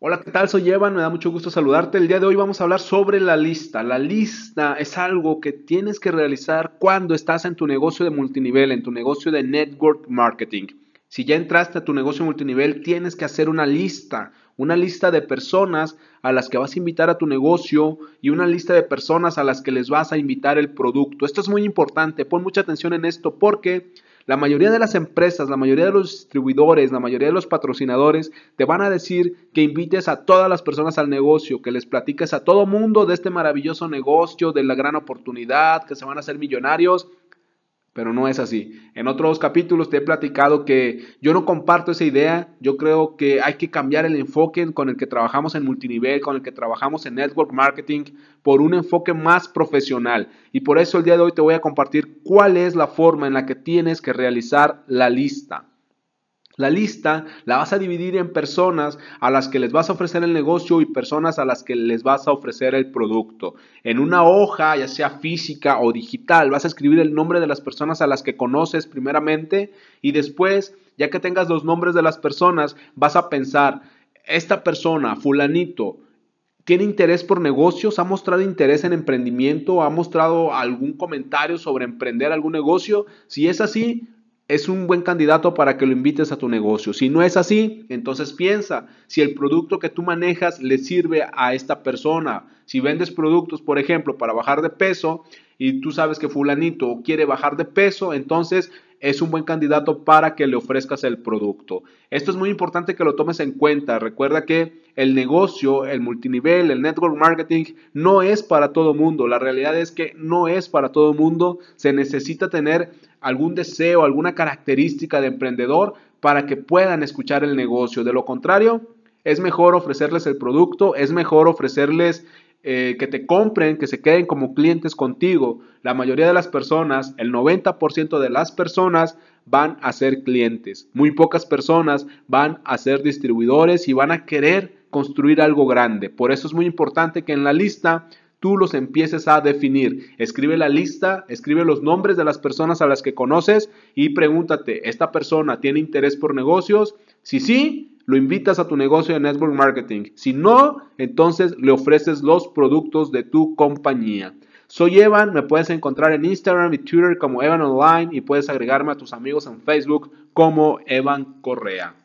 Hola, ¿qué tal? Soy Evan, me da mucho gusto saludarte. El día de hoy vamos a hablar sobre la lista. La lista es algo que tienes que realizar cuando estás en tu negocio de multinivel, en tu negocio de network marketing. Si ya entraste a tu negocio multinivel, tienes que hacer una lista, una lista de personas a las que vas a invitar a tu negocio y una lista de personas a las que les vas a invitar el producto. Esto es muy importante, pon mucha atención en esto porque la mayoría de las empresas, la mayoría de los distribuidores, la mayoría de los patrocinadores te van a decir que invites a todas las personas al negocio, que les platiques a todo mundo de este maravilloso negocio, de la gran oportunidad, que se van a hacer millonarios pero no es así. En otros capítulos te he platicado que yo no comparto esa idea, yo creo que hay que cambiar el enfoque con el que trabajamos en multinivel, con el que trabajamos en network marketing, por un enfoque más profesional. Y por eso el día de hoy te voy a compartir cuál es la forma en la que tienes que realizar la lista. La lista la vas a dividir en personas a las que les vas a ofrecer el negocio y personas a las que les vas a ofrecer el producto. En una hoja, ya sea física o digital, vas a escribir el nombre de las personas a las que conoces primeramente y después, ya que tengas los nombres de las personas, vas a pensar, esta persona, fulanito, ¿Tiene interés por negocios? ¿Ha mostrado interés en emprendimiento? ¿Ha mostrado algún comentario sobre emprender algún negocio? Si es así, es un buen candidato para que lo invites a tu negocio. Si no es así, entonces piensa si el producto que tú manejas le sirve a esta persona. Si vendes productos, por ejemplo, para bajar de peso y tú sabes que fulanito quiere bajar de peso, entonces es un buen candidato para que le ofrezcas el producto. Esto es muy importante que lo tomes en cuenta. Recuerda que el negocio, el multinivel, el network marketing no es para todo mundo. La realidad es que no es para todo mundo. Se necesita tener algún deseo, alguna característica de emprendedor para que puedan escuchar el negocio. De lo contrario, es mejor ofrecerles el producto, es mejor ofrecerles eh, que te compren, que se queden como clientes contigo. La mayoría de las personas, el 90% de las personas van a ser clientes. Muy pocas personas van a ser distribuidores y van a querer construir algo grande. Por eso es muy importante que en la lista tú los empieces a definir. Escribe la lista, escribe los nombres de las personas a las que conoces y pregúntate, ¿esta persona tiene interés por negocios? Si sí, lo invitas a tu negocio de network marketing. Si no, entonces le ofreces los productos de tu compañía. Soy Evan, me puedes encontrar en Instagram y Twitter como Evan Online y puedes agregarme a tus amigos en Facebook como Evan Correa.